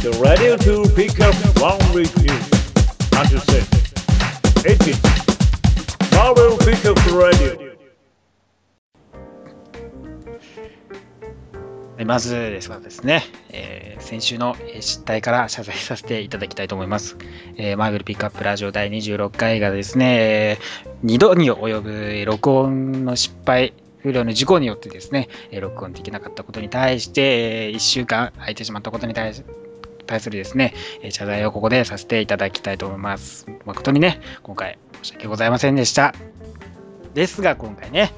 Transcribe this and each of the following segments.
The radio to pick up one with you. Understand? 18. Marvel Pickup Radio. まずですがですね、えー先週の失態から謝罪させていただきたいと思います。えーマーベルピックアップラジオ第26回がですね、2度に及ぶ録音の失敗、不良の事故によってですね、録音できなかったことに対して、1週間空いてしまったことに対して対するですね、えー謝罪をここでさせていただきたいと思います。誠にね、今回申し訳ございませんでした。ですが、今回ね、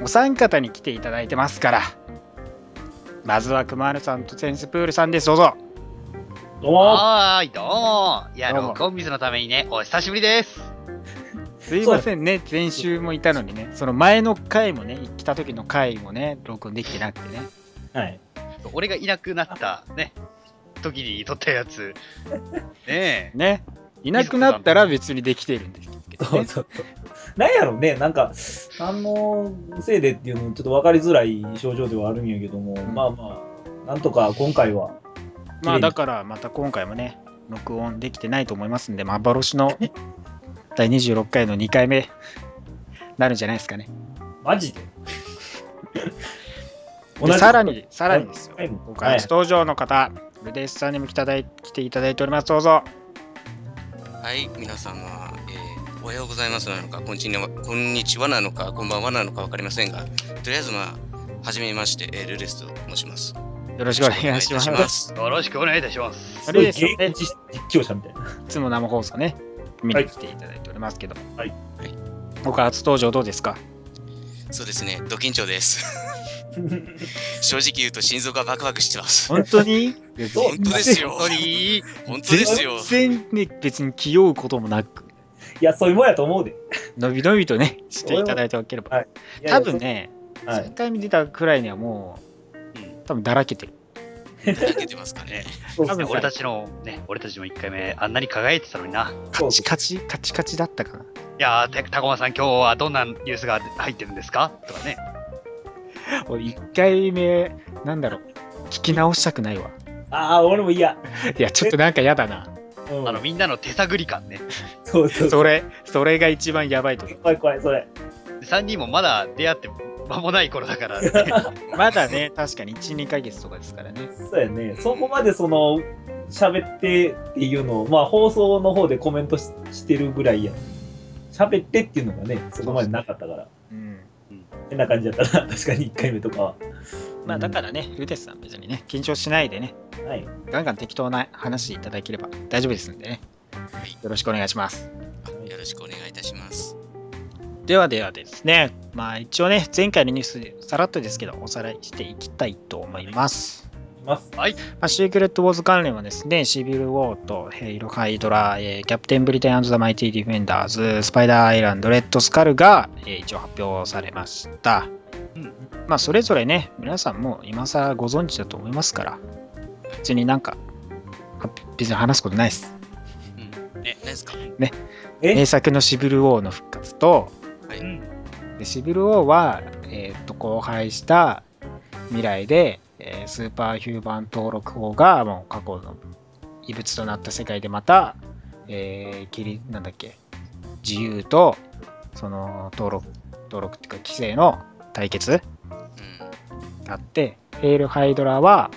お三方に来ていただいてますから、まずは熊丸さんとセンスプールさんです。どうぞ。どうも。はーい、どうも。いや、録音ミスのためにね、お久しぶりです。すいませんね、前週もいたのにね、その前の回もね、来た時の回もね、録音できてなくてね。はい。俺がいなくなったね、時に撮ったやつ。ねえ。ね。いなくなったら別にできてるんですけどね。そうそうそう。なんやろね、なんか、あのせいでっていうのもちょっと分かりづらい症状ではあるんやけども、まあまあ、なんとか今回は、まあだからまた今回もね、録音できてないと思いますんで、幻の第26回の2回目なるんじゃないですかね。マジで？でさらに、さらにですよ。はい今回初登場の方、ルデスさんにも来ただい来ていただいております。どうぞ。はい、皆様、えーおはようございますなのか、こんにちはこんにちはなのか、こんばんはなのか分かりませんが、とりあえず、まあ、はじめまして、えールレスと申します。よろしくお願いします。よろくお願いいたしますよろしくお願いいたします。あすごいれですよね実況者みたいな。いつも生放送ね、見に来ていただいておりますけど。はいはい僕初登場どうですか？そうですね、ド緊張です。正直言うと心臓がバクバクしてます。本当に？本当ですよ。本当に、本当ですよ。全然ね、別に気負うこともなく、いや、そういうもんやと思うで。のびのびとね、していただいておければ。多分、ね、はい3回目出たくらいにはもう、多分だらけてる。泣けてますかね。多分俺たちのね、俺たちの1回目、あんなに輝いてたのにな。カチカチ、カチカチだったかな。いやー、てタコマさん、今日はどんなニュースが入ってるんですか？とかね。俺1回目、なんだろう、聞き直したくないわ。ああ、俺も嫌。いや、ちょっとなんか嫌だな。うんあの、みんなの手探り感ね。そうそうそう。それ、それが一番やばいと思う。怖い怖い、それ。3人もまだ出会って間もない頃だから、ね、まだね、確かに1、2ヶ月とかですからね。そうやね。そこまでその、喋ってっていうのを、まあ放送の方でコメントししてるぐらいや。喋ってっていうのがね、そこまでなかったから。うん。変な感じだったな、確かに1回目とかは。まあだからね、ルデスさん別にね、緊張しないでね、はい。ガンガン適当な話いただければ大丈夫ですんでね。はいよろしくお願いします。あよろしくお願いいたします。ではではですね、まあ一応ね、前回のニュース、さらっとですけど、おさらいしていきたいと思います。いきます。まあ、シークレット・ウォーズ関連はですね、シビル・ウォーとヘイル・ハイドラ、えーキャプテン・ブリテン・ザ・マイティ・ディフェンダーズ、スパイダー・アイランド、レッド・スカルが、えー一応発表されました。うんまあ、それぞれね、皆さんも今更ご存知だと思いますから、別になんか、は別に話すことないです。うん、え、何ですか？え？名作のシビル・ウォーの復活と、はい。うんでシビル・ウォーは、えーっと荒廃した未来で、えースーパーヒューマン登録法がもう過去の異物となった世界でまた、えー、切りなんだっけ自由とその登録登録っていうか規制の対決うん。があってヘイル・ハイドラは、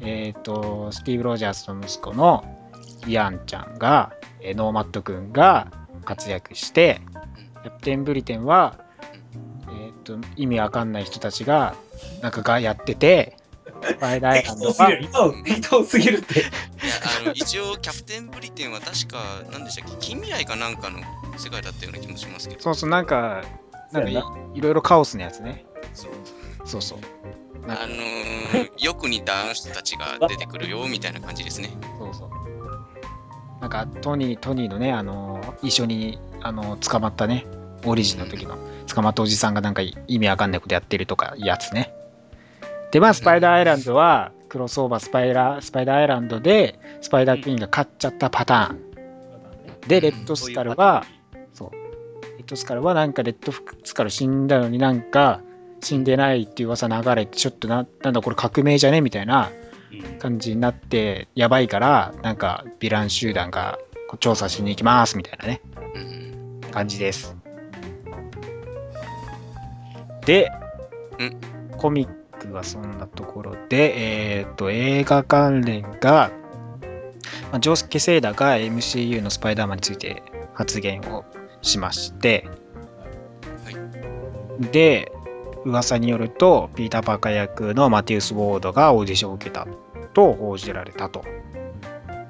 えーっとスティーブ・ロジャースの息子のイアンちゃんが、えーノーマット君が活躍してキャプテン・ブリテンは、えーっと意味わかんない人たちがなんかがやっててスパイアンドは適当すぎる。今の適当すぎるって。いや、あの、一応、キャプテンブリテンは確か、何でしたっけ近未来かなんかの世界だったような気もしますけど。そうそうなんかなんかいいろいろカオスなやつね。そう。そうそう。あのー、よく似たあの人たちが出てくるよ、みたいな感じですね。そうそう。なんかトニートニーのねあの一緒にあの捕まったね。オリジンの時の。捕まったおじさんがなんか意味わかんないことやってるとかやつねでまあスパイダーアイランドはクロスオーバースパイラスパイダーアイランドでスパイダークイーンが勝っちゃったパターン。でレッドスカルはそう。レッドスカルはなんかレッドスカル死んだのになんか死んでないっていう噂流れてちょっとななんだこれ革命じゃね？みたいなうん。感じになって、やばいから、なんか、ヴィラン集団が調査しに行きますみたいなね、うん。感じです。でん、コミックはそんなところで、えっ、と、映画関連が、まあ、ジョースケ・セイダが MCU のスパイダーマンについて発言をしまして、で、噂によると、ピーター・パーカー役のマティウス・ウォードがオーディションを受けたと報じられたと。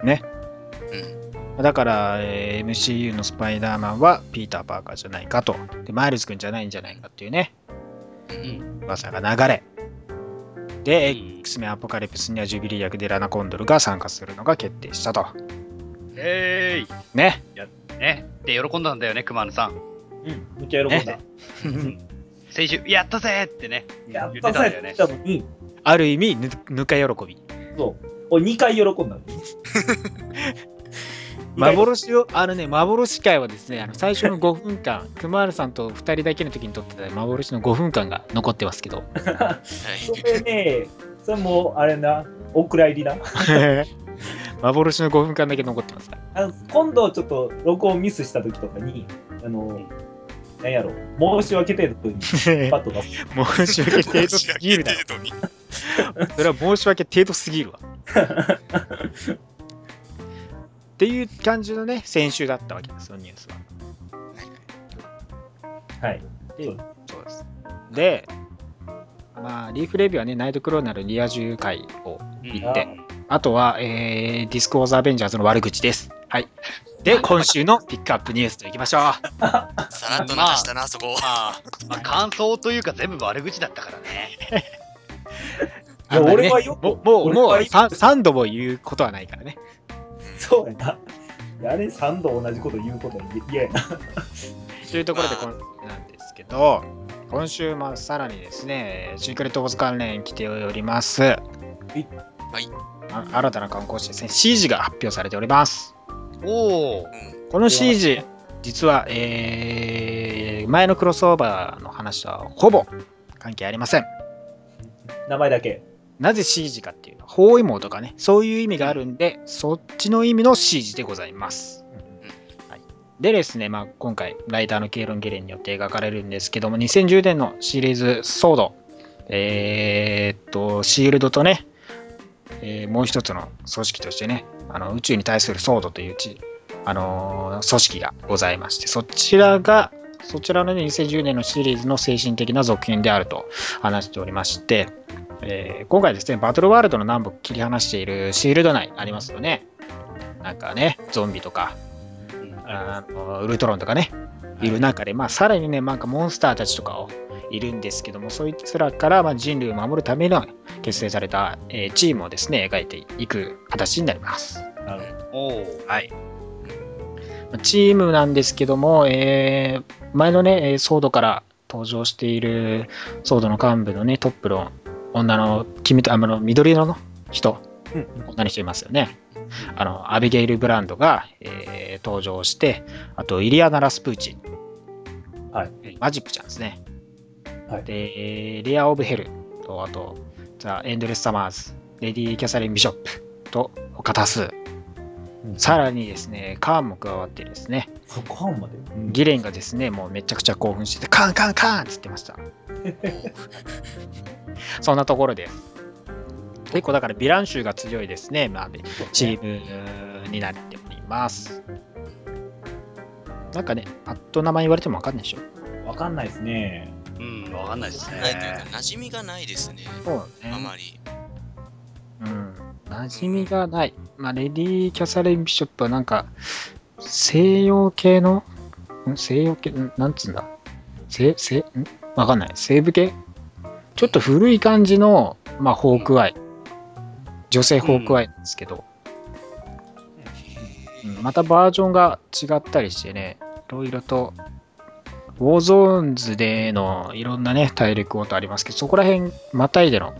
ね。うん。だから、えー MCU のスパイダーマンはピーター・パーカーじゃないかと。で、マイルズ君じゃないんじゃないかっていうね、うん。噂が流れ。で、うん X メンアポカリプスにはジュビリー役でラナ・コンドルが参加するのが決定したと。えね。ーい。ね。で、喜んだんだよね、熊野さん。うん、めっちゃ喜んだ。先週、やったぜってね。言やったぜってたんだよねって言ったのに、ある意味ぬ、ぬか喜び。そう。俺2回喜んだ。幻を、あのね、幻会はですね、あの最初の5分間、熊原さんと2人だけの時に撮ってた幻の5分間が残ってますけど。はい。それね、それもう、あれな、お蔵入りな。幻の5分間だけ残ってますから。あの今度ちょっと録音ミスした時とかに、あの、なんやろ、申し訳程度に パッと出す。申し訳程度すぎるだろ。それは申し訳程度すぎるわ。っていう感じのね、先週だったわけですよ、ニュースは。はい。でそうそうです。で、まあ、リーフレビューはね、ナイトクローナルリア充会をうん言って、あとは、えー、ディスク・オーザ・アベンジャーズの悪口です。はい。で、今週のピックアップニュースといきましょう。さらっと流したな、そこ。まあ、まあ、感想というか全部悪口だったからね。いや俺はよくもう、もう、もう俺はよく 3, 度も言うことはないからね。そうやな。あれ3度同じこと言うことは嫌やな。というところでこんなんですけど、今週もさらにですね、シークレット・オブズ関連来ております。はいあ新たな観光地ですね、CG が発表されております。おお。うん。この CG、実は、えー前のクロスオーバーの話とはほぼ関係ありません。名前だけ。なぜ CG かっていうのは、包囲網とかね、そういう意味があるんで、そっちの意味の CG でございます。はい、でですね、まあ、今回、ライターのケイロン・ゲレンによって描かれるんですけども、2010年のシリーズ、ソード、えーっと、シールドとね、えーもう一つの組織としてね、あの宇宙に対するソードというち、あのー組織がございまして、そちらが、そちらの、ね、2010年のシリーズの精神的な続編であると話しておりまして、えー今回ですね、バトルワールドの南北切り離しているシールド内ありますよね。なんかね、ゾンビとか、あのウルトロンとかね、いる中で、まあ、さらにね、なんかモンスターたちとかをいるんですけども、そいつらからまあ人類を守るための結成された、えーチームをですね、描いていく形になります。なるほおお。はい。チームなんですけども、えー前のね、えーソードから登場しているソードの幹部のね、トップの女の、君と、あの、緑色の人、ど。うん女の人いますよね。あの、アビゲイル・ブランドが、えー登場して、あと、イリアナ・ラスプーチン。はいえーマジックちゃんですね。はいで、えーレア・オブ・ヘルと、あと、ザ・エンドレス・サマーズ、レディ・キャサリン・ビショップと、他多数。うんさらにですね、カーンも加わってですね、まで？うんギレンがですね、もうめちゃくちゃ興奮してて、カンカンカンって言ってました。そんなところです。結構だからヴィラン集が強いですね、まあ、チームになっております。なんかね、パッと名前言われてもわかんないでしょ。わかんないですね。うん、わかんないですないというかね。、馴染みがないですね。そうあまり。うん。馴染みがない。まあ、レディー・キャサリン・ビショップはなんか、西洋系の、ん？西洋系、ん？なんつうんだ？西、西、ん？わかんない。西部系？ちょっと古い感じの、まあ、ホークアイ。女性ホークアイなんですけど、うんまたバージョンが違ったりしてね、いろいろと、ウォーゾーンズでのいろんなね、大陸ごとありますけど、そこら辺またいでの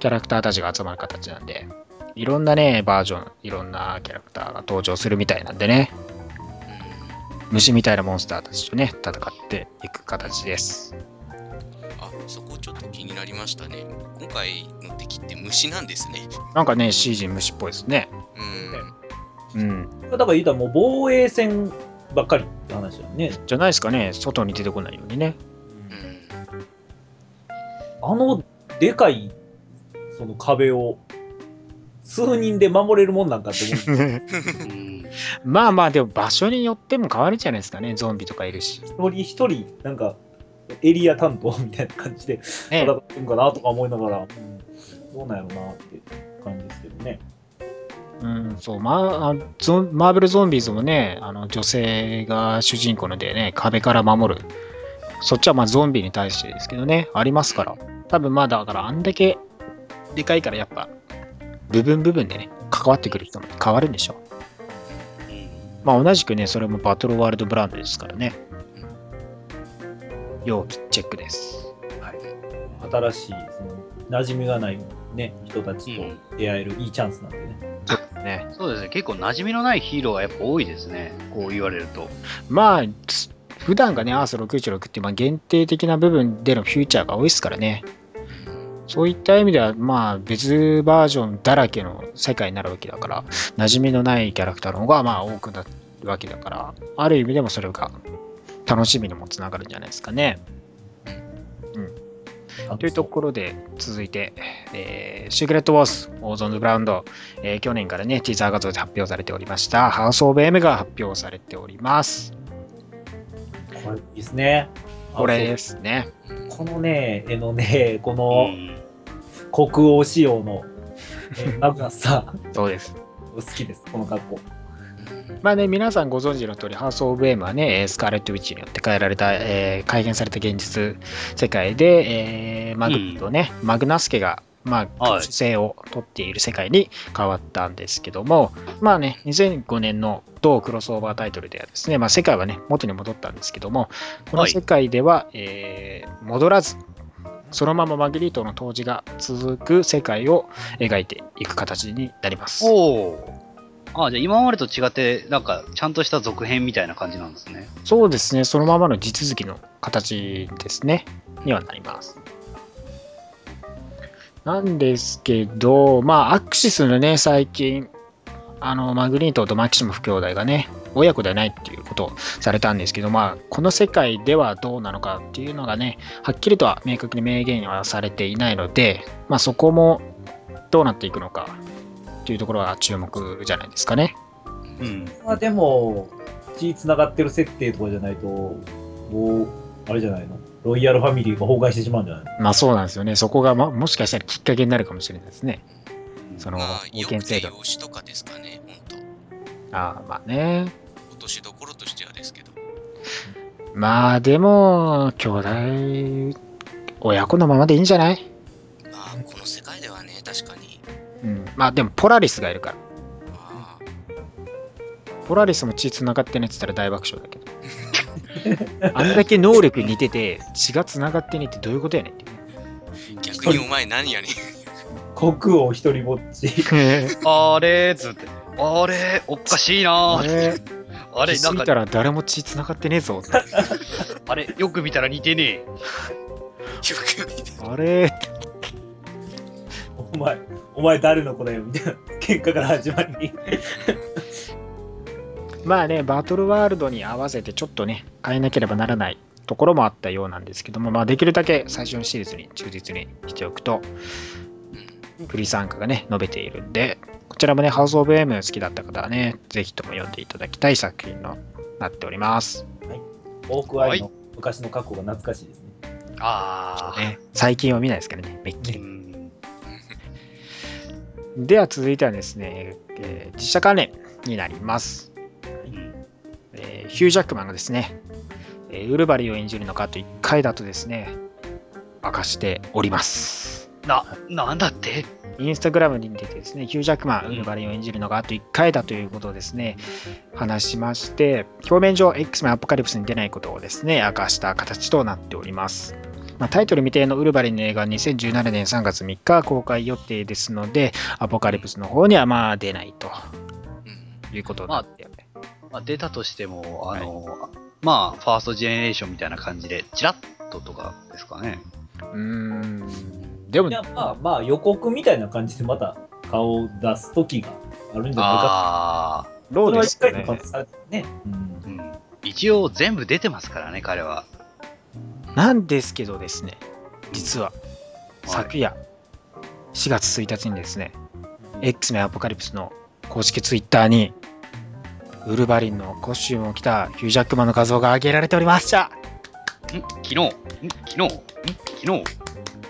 キャラクターたちが集まる形なんで、いろんなね、バージョン、いろんなキャラクターが登場するみたいなんでね、虫みたいなモンスターたちとね、戦っていく形です。あ、そこちょっと気になりましたね。今回の敵って虫なんですね。なんかね、CG 虫っぽいですね。うん。うん。だから言うたらもう防衛戦ばっかりって話だよね。じゃないですかね、外に出てこないようにね。うん。あのでかいその壁を数人で守れるもんなんかって思う。うんまあまあ、でも場所によっても変わるじゃないですかね、ゾンビとかいるし。一人一人、なんか、エリア担当みたいな感じでね戦ってるんかなとか思いながら、うんどうなんやろうなって感じですけどね。うん、そう、まあ、ゾンマーベルゾンビーズもね、あの女性が主人公のでね、壁から守る。そっちはまあゾンビに対してですけどね、ありますから。多分まあだからあんだけでかいからやっぱ、部分部分でね、関わってくる人も変わるんでしょう。まあ同じくね、それもバトルワールドブランドですからね。要チェックです。新しい、その馴染みがない、ね、人たちと出会えるいいチャンスなんでね。ね。そうですね、結構馴染みのないヒーローがやっぱ多いですね、こう言われると。まあ、つ普段がね、アース616っていうまあ限定的な部分でのフューチャーが多いですからね。そういった意味では、まあ、別バージョンだらけの世界になるわけだから、馴染みのないキャラクターの方がまあ多くなるわけだから、ある意味でもそれが楽しみにもつながるんじゃないですかね。というところで、続いて、えーシークレットウォース、オーゾンズブラウンド、えー去年からね、ティザー画像で発表されておりました、ハウス・オブ・エムが発表されております。これいいですね。これですね。このね、絵のね、こうのん国王仕様の、えマグナスさん、そうです。好きです、この格好。まあね、皆さんご存知の通り、ハウス・オブ・エムはね、えースカーレット・ウィッチによって変えられた、えー改変された現実世界で、えーマグとね、マグナス家が、まあ、はい。性を取っている世界に変わったんですけども、まあね、2005年の同クロスオーバータイトルではですね、まあ、世界はね、元に戻ったんですけども、この世界では、えー戻らず、そのままマグリートの当時が続く世界を描いていく形になります。おお。あじゃあ今までと違って、なんか、ちゃんとした続編みたいな感じなんですね。そうですね、そのままの地続きの形ですね、にはなります。なんですけど、まあ、アクシスのね、最近、あの、マグニートとマキシムフ兄弟がね、親子ではないっていうことをされたんですけど、まあ、この世界ではどうなのかっていうのがね、はっきりとは明確に明言はされていないので、まあ、そこもどうなっていくのかっていうところは注目じゃないですかね。うん。まあでも、血繋がってる設定とかじゃないと、もう、あれじゃないの？ロイヤルファミリーが崩壊してしまうんじゃないの？まあそうなんですよね。そこが、ま、もしかしたらきっかけになるかもしれないですね。そのまあ、保険制度。て養子とかですかね、本当。ああ、まあね。落としどころとしてはですけど。まあでも、兄弟、親子のままでいいんじゃない？まあでも、ポラリスがいるから。まあ、ポラリスも血繋がってねって言ったら大爆笑だけど。あんだけ能力似てて、血が繋がってねってどういうことやねん。逆にお前何やねん。国王一人ぼっち。あれーっつって。あれおかしいなあーれ、あれ、気なんか、づいたら誰も血繋がってねえぞ。あれ、よく見たら似てねえ。よく見て。あれ、お前、お前誰の子だよみたいな。喧嘩から始まり。まあね、バトルワールドに合わせてちょっとね、変えなければならないところもあったようなんですけども、まあできるだけ最初のシリーズに忠実にしておくと、フリー参加がね、述べているんで、こちらもね、ハウス・オブ・エム好きだった方はね、ぜひとも読んでいただきたい作品となっております。オークアイの昔の格好が懐かしいですね。ああ。ね、最近は見ないですからね、めっきうり。ん。では続いてはですね、えー実写関連になります。えーヒュージャックマンがですね、えーウルバリンを演じるのかと1回だとですね、明かしております。な、なんだって？インスタグラムに出てですね、ヒュージャックマン、ウルバリンを演じるのがあと1回だということをですね、話しまして、表面上 X メンアポカリプスに出ないことをですね、明かした形となっております。まあ、タイトル未定のウルヴァリンの映画は2017年3月3日公開予定ですので、アポカリプスの方にはまあ出ないとうんいうことになって、まあ、出たとしても、あの、まあ、ファーストジェネレーションみたいな感じで、チラッととかですかね。うーん。でもい、や、まあまあ予告みたいな感じでまた顔を出す時があるんじゃないか。ああ、どうそれはですかねね。うんうん。一応全部出てますからね、彼は。なんですけどですね、実は、はい。昨夜、4月1日にですね、X メンアポカリプスの公式ツイッターに、ウルヴァリンのコスチュームを着たヒュージャックマンの画像が上げられておりました。ん？昨日？ん？昨日？ん？昨日？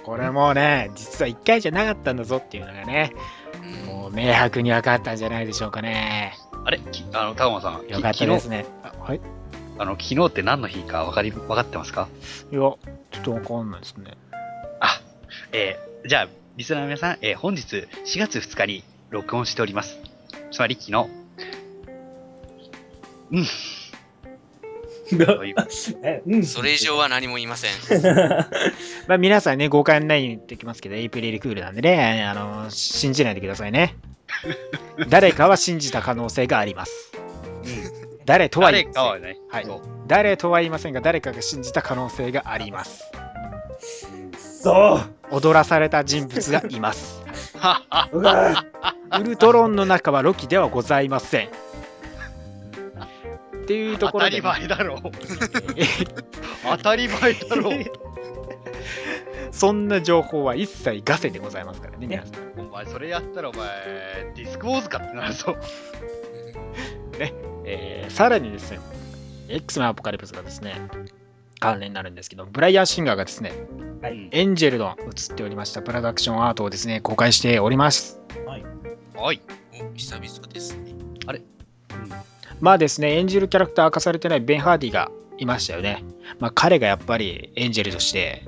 これもうね、実は1回じゃなかったんだぞっていうのがね、もう明白に分かったんじゃないでしょうかね。あれ？きあの、高間さん。よかったですね。あはい。いあの、昨日って何の日か分かり、分かってますか？や、ちょっと分かんないですね。あ、えーじゃあ、リスナーの皆さん、えー本日4月2日に録音しております。つまり昨日。うん。というえうん。それ以上は何も言いません。まあ皆さんね、誤解ないように言ってきますけど、エイプリルクールなんでね、あの、信じないでくださいね。誰かは信じた可能性があります。誰とは言いません誰かはね、はい誰とは言いませんが、誰かが信じた可能性があります。そう踊らされた人物がいます。ウルトロンの中はロキではございません。っていうと当たりころでね、前だろう。え当たり前だろう。そんな情報は一切ガセでございますからね、皆さん。お前、それやったらお前、ディスクウォーズかってなるぞ。えーさらにですね、X メンアポカリプスがですね、関連になるんですけど、ブライアン・シンガーがですね、はいエンジェルの映っておりましたプロダクションアートをですね、公開しております。はい。お久々ですね。まあですね、エンジェルキャラクター明かされてないベン・ハーディがいましたよね。まあ彼がやっぱりエンジェルとして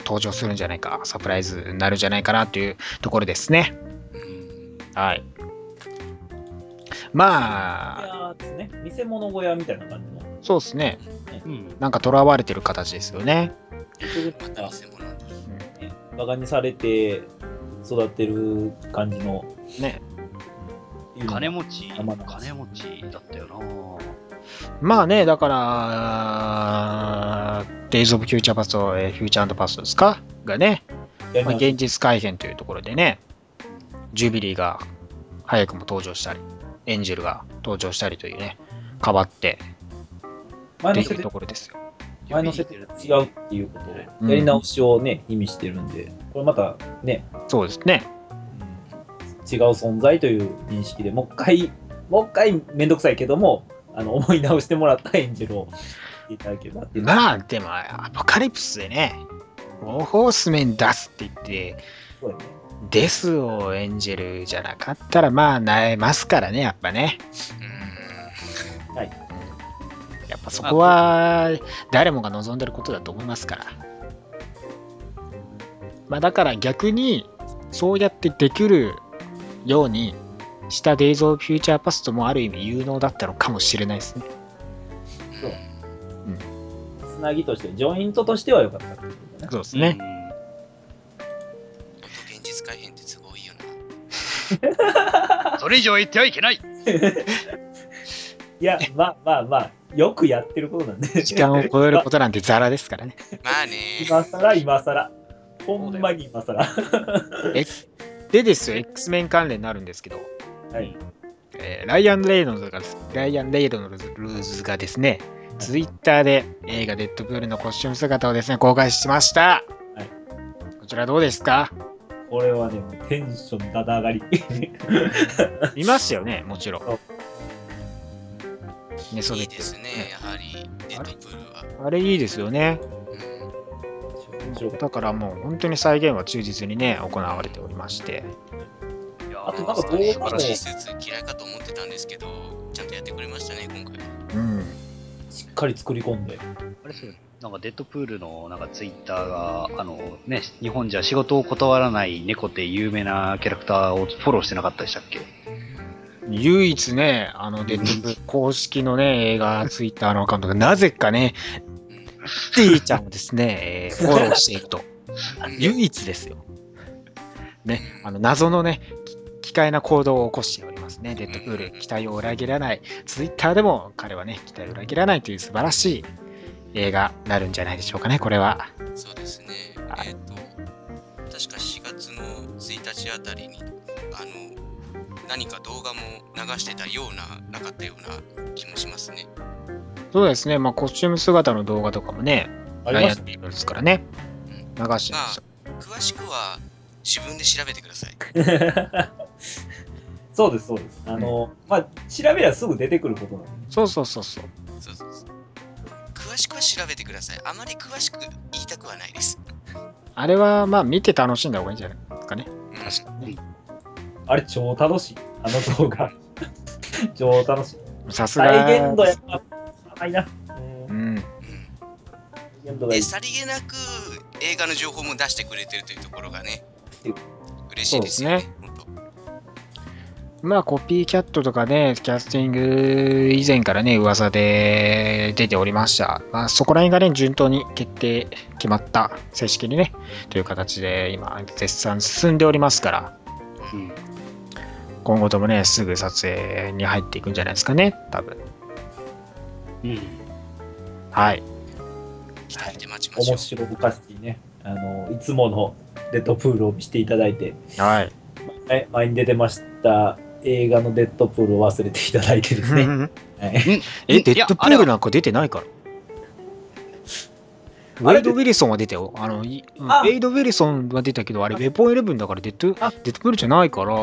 登場するんじゃないか、サプライズになるんじゃないかなというところですね。うんはい。いまあ、ね。見せ物小屋みたいな感じの。そうですね。うん。なんか囚われてる形ですよね。また偽物なんバカにされて育ってる感じの。ね。金持ち、まあ金持ちだったよなまあね、だから、デイズ・オブ・フューチャー・パスト、えーフューチャーパストですか？がね、まあ、現実改変というところでね、ジュビリーが早くも登場したり、エンジェルが登場したりというね、変わってっていう前の設定ところですよ。前の設定と違うっていうことを、やり直しをね、意味してるんで、これまたね、そうですね。違う存在という認識でもう一回、もう一回めんどくさいけども、あの思い直してもらったエンジェルをいただければっていう。まあ、でも、アポカリプスでね、ウォーホースメン出すって言って、そうだね。デスをエンジェルじゃなかったら、まあ、なえますからね、やっぱね。うんはい。やっぱそこは誰もが望んでることだと思いますから。まあだから逆にそうやってできるようにしたデイズ・オブ・フューチャー・パストもある意味有能だったのかもしれないですね。そうつなぎとして、ジョイントとしては良かったってことだね。そうですね。現 それ以上言ってはいけないいや、まあまあまあ、よくやってることなんで。時間を超えることなんてザラですからね。まあね。今更、今更。ほんまに今更。えでですよ、X メン関連になるんですけど、はい。えーライアン・レイノルズがライアン・レイノルズがですね、ツイッターで映画デッドプールのコスチューム姿をですね、公開しました。はいこちらどうですか？これはね、テンションだだ上がり。見ましたよね、もちろんそう。寝そべっていいですね、やはり、デッドプールは。あれいいですよね。だからもう本当に再現は忠実にね、行われておりまして。いやあとなんか素動画も晴らしいスーツ嫌いかと思ってたんですけど、ちゃんとやってくれましたね、今回。うん。たしっかり作り込んで。あれ？そうなんかデッドプールのなんかツイッターが、あのね、日本じゃ仕事を断らない猫って有名なキャラクターをフォローしてなかったでしたっけ？唯一ね、あのデッドプール公式のね、映画ツイッターのアカウントがなぜかね、ティーちゃんをですね、え ーフォローしていると。唯一ですよ。ね、あの謎のね、き奇怪な行動を起こしておりますね。デッドプール、期待を裏切らない。ツイッターでも彼はね、期待を裏切らないという素晴らしい映画になるんじゃないでしょうかね、これは。そうですね。はいえっ、と、確か4月の1日あたりに、あの、何か動画も流してたような、なかったような気もしますね。そうですね、まあ、コスチューム姿の動画とかもね、ありっているんですからね。流してました。詳しくは自分で調べてください。た。そうです、そうです。あの、まあ、調べりゃすぐ出てくることなんで。そうそうそうそう。そうそうそう詳しくは調べてください。あまり詳しく言いたくはないです。あれは、まあ、見て楽しんだ方がいいんじゃないですかね。うん確かにね。あれ、超楽しい。あの動画。超楽しい。さすが。再現度やっぱ、ないな。うんで、い。さりげなく映画の情報も出してくれてるというところがねうん、嬉しいですよね。まあ、コピーキャットとかね、キャスティング以前からね、噂で出ておりました。まあ、そこら辺がね、順当に決定、決まった、正式にね、という形で今、絶賛進んでおりますから、うん。今後ともね、すぐ撮影に入っていくんじゃないですかね、多分。うん。はい。期待して待ちましょう。面白おかしいね。あの、いつものデッドプールを見せていただいて、はい。はい前に出てました映画のデッドプールを忘れていただいてですね。はいえ、デッドプールなんか出てないから。ウェイド・ウィルソンは出たよ。あの、ウあェイド・ウィルソンは出たけど、あれ、ウェポンイレブンだからデッド、デあッドプールじゃないから、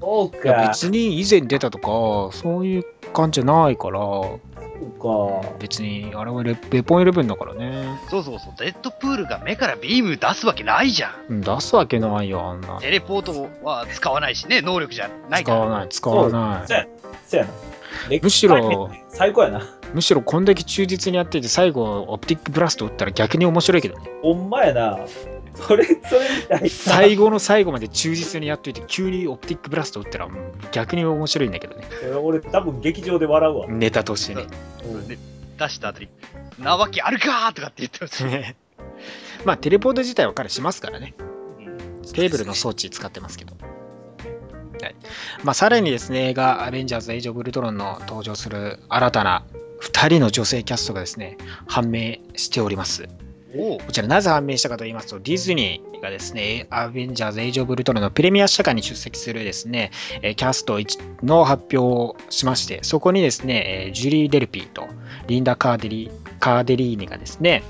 そうか。別に以前出たとか、そういう感じじゃないから、そうか。別に、あれはレウェポンイレブンだからね。そうそうそう。デッドプールが目からビーム出すわけないじゃん。うん出すわけないよ、あんな。テレポートは使わないしね、能力じゃないから。使わない、使わない。そうやそうやな。むしろ、最高やな。むしろこんだけ忠実にやってて、最後、オプティックブラスト打ったら逆に面白いけどね。ほんまやな。それ、それみたいな。最後の最後まで忠実にやっといて、急にオプティックブラスト打ったら、うん逆に面白いんだけどね。俺、多分劇場で笑うわ。ネタとしてね。うんで出した後に、なわけあるかーとかって言ってほしい。まあ、テレポート自体は彼しますからね。テーブルの装置使ってますけど。はいまあ、さらにですね、映画、アベンジャーズ・エイジ・オブ・ウルトロンの登場する新たな2人の女性キャストがですね、判明しております。こちらなぜ判明したかと言いますと、ディズニーがですね、アベンジャーズ・エイジ・オブ・ウルトロンのプレミア試写会に出席するですね、えーキャスト1の発表をしまして、そこにですね、えージュリー・デルピーとリンダ・カーデリカーデリーニがですね、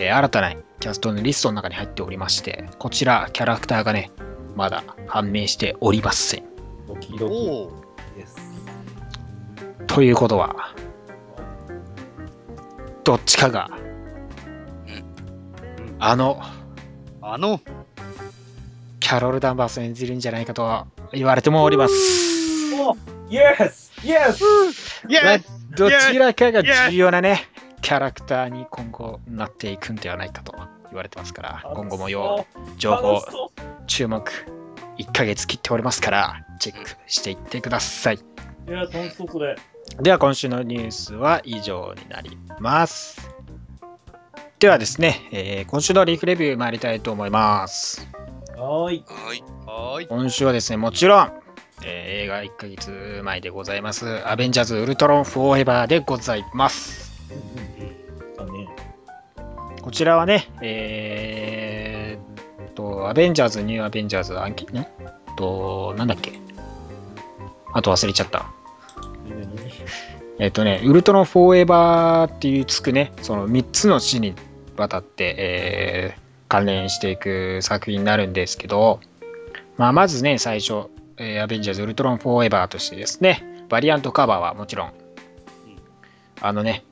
えー新たなキャストのリストの中に入っておりまして、こちら、キャラクターがね、まだ判明しておりません。ドキドキです。ということは、どっちかが、あの、あの、キャロル・ダンバースを演じるんじゃないかと言われてもおります。おイエスイエスイエスどちらかが重要なね、キャラクターに今後なっていくんではないかと言われてますから、今後もよ情報注目、1ヶ月切っておりますから、チェックしていってください。いや、楽しそう、それ。では今週のニュースは以上になります。ではですね、えー今週のリーフレビュー参りたいと思います。はーい。はい。はーい。今週はですね、もちろん、えー映画1ヶ月前でございます、アベンジャーズ・ウルトロン・フォーエバーでございます。だね。こちらはね、えーっと、アベンジャーズ、ニューアベンジャーズ、アンキ、ん？と、なんだっけ？あと忘れちゃった。えっとね、ウルトロン・フォーエバーっていうつくね、その3つの詩にわたって、えー関連していく作品になるんですけど、まあ、まずね、最初、えーアベンジャーズ・ウルトロン・フォーエバーとしてですね、バリアントカバーはもちろん、あのね、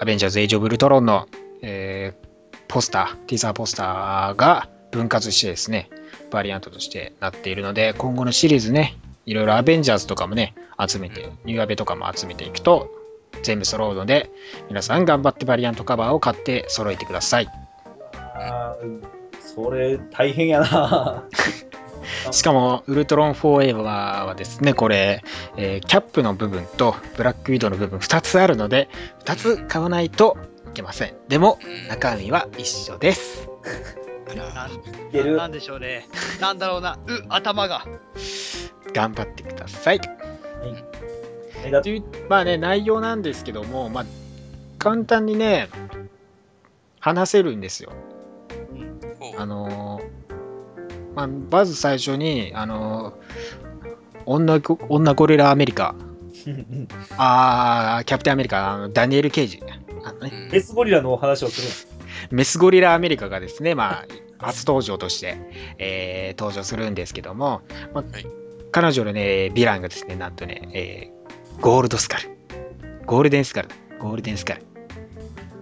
アベンジャーズ・エイジ・オブ・ウルトロンの、えーポスター、ティーザーポスターが分割してですね、バリアントとしてなっているので、今後のシリーズね、いろいろアベンジャーズとかもね、集めて、ニューアベとかも集めていくと、全部揃うので、皆さん頑張ってバリアントカバーを買って揃えてください。あーそれ、大変やな。しかも、ウルトロンフォーエバーはですね、これ、えーキャップの部分とブラックウィドウの部分2つあるので、2つ買わないといけません。でも、うん中身は一緒です。あらなんけるなんでしょうね。なんだろうな。う、頭が。頑張ってください。えだというまあね、内容なんですけども、まあ、簡単にね、話せるんですよ。あのーまあ、まず最初に、あのー女ゴ女ゴリラアメリカ、あーキャプテンアメリカ、あのダニエル・ケイジ、あのね、うん。メスゴリラのお話をするメスゴリラアメリカがですね、まあ、初登場として、えー登場するんですけども、まあはい。彼女のね、ヴィランがですね、なんとね、えーゴールドスカル。ゴールデンスカルだ。ゴールデンスカル。